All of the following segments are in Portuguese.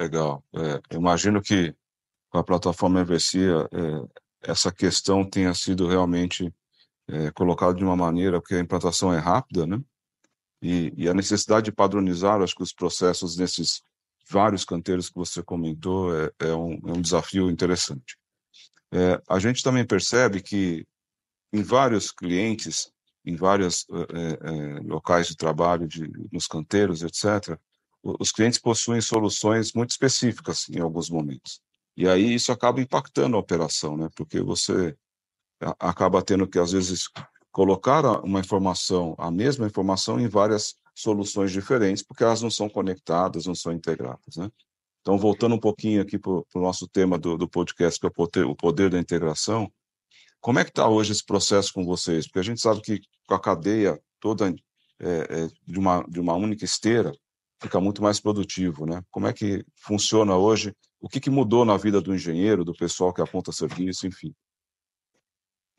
Legal. É, imagino que com a plataforma Evercia, é, essa questão tenha sido realmente é, colocada de uma maneira, porque a implantação é rápida, né? E, e, a necessidade de padronizar, acho que os processos nesses vários canteiros que você comentou é, é, um, é um, desafio interessante. É, a gente também percebe que em vários clientes, em vários é, locais de trabalho, de, nos canteiros, etc., os clientes possuem soluções muito específicas em alguns momentos. E aí isso acaba impactando a operação, né? Porque você acaba tendo que, às vezes, colocar uma informação, a mesma informação, em várias soluções diferentes, porque elas não são conectadas, não são integradas, né? Então, voltando um pouquinho aqui para o nosso tema do, do podcast, que é o poder, o poder da integração, como é que está hoje esse processo com vocês? Porque a gente sabe que com a cadeia toda é, é, de, uma, de uma única esteira, fica muito mais produtivo, né? Como é que funciona hoje? O que, que mudou na vida do engenheiro, do pessoal que aponta serviço, enfim?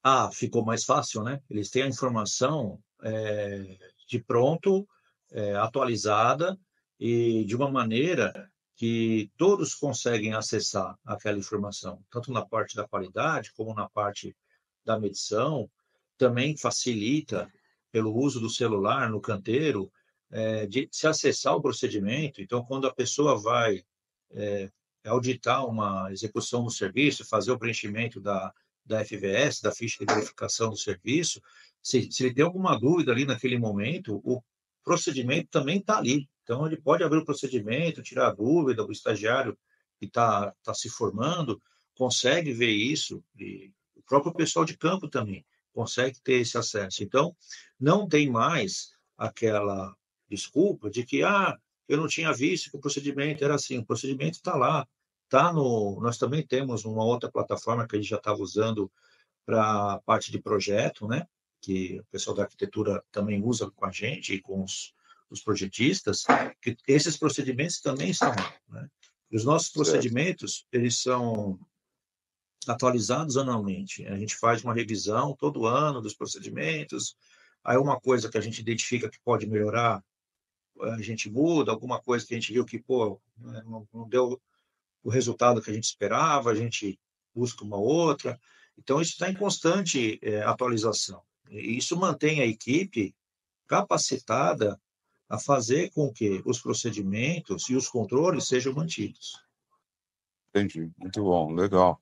Ah, ficou mais fácil, né? Eles têm a informação é, de pronto, é, atualizada e de uma maneira que todos conseguem acessar aquela informação, tanto na parte da qualidade como na parte da medição. Também facilita, pelo uso do celular no canteiro, é, de se acessar o procedimento. Então, quando a pessoa vai é, auditar uma execução do serviço, fazer o preenchimento da, da FVS, da ficha de verificação do serviço, se, se ele tem alguma dúvida ali naquele momento, o procedimento também está ali. Então, ele pode abrir o procedimento, tirar a dúvida, o estagiário que está tá se formando consegue ver isso, e o próprio pessoal de campo também consegue ter esse acesso. Então, não tem mais aquela desculpa de que, ah, eu não tinha visto que o procedimento era assim. O procedimento está lá. Tá no, nós também temos uma outra plataforma que a gente já estava usando para a parte de projeto, né? que o pessoal da arquitetura também usa com a gente e com os, os projetistas, que esses procedimentos também estão lá. Né? Os nossos procedimentos, eles são atualizados anualmente. A gente faz uma revisão todo ano dos procedimentos. Aí uma coisa que a gente identifica que pode melhorar, a gente muda, alguma coisa que a gente viu que, pô, né, não, deu o resultado que a gente esperava, a gente busca uma outra. Então, isso está em constante é, atualização. E isso mantém a equipe capacitada a fazer com que os procedimentos e os controles sejam mantidos. Entendi, muito bom, legal.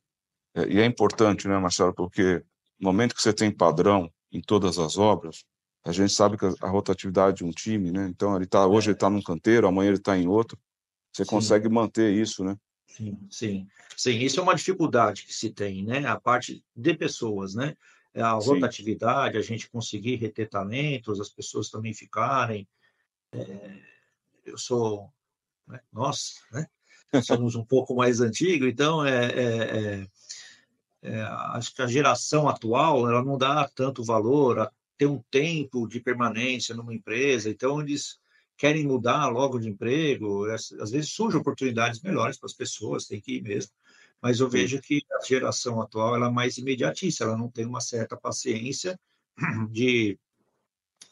É, e é importante, né, Marcelo, porque no momento que você tem padrão em todas as obras, a gente sabe que a rotatividade de um time, né? Então ele tá hoje é. ele está num canteiro, amanhã ele está em outro. Você sim. consegue manter isso, né? Sim, sim, sim. Isso é uma dificuldade que se tem, né? A parte de pessoas, né? A sim. rotatividade, a gente conseguir reter talentos, as pessoas também ficarem. É, eu sou, né? nós, né? Somos um pouco mais antigos, então é, é, é, é, acho que a geração atual ela não dá tanto valor a ter um tempo de permanência numa empresa, então eles querem mudar logo de emprego, às vezes surgem oportunidades melhores para as pessoas, tem que ir mesmo, mas eu vejo que a geração atual ela é mais imediatista, ela não tem uma certa paciência de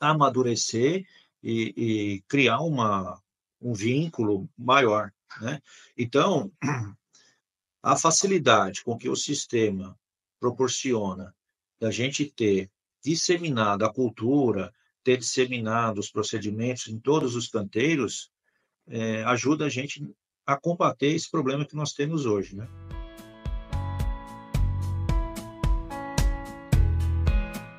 amadurecer e, e criar uma, um vínculo maior, né? Então, a facilidade com que o sistema proporciona da gente ter disseminado a cultura, ter disseminado os procedimentos em todos os canteiros, é, ajuda a gente a combater esse problema que nós temos hoje, né?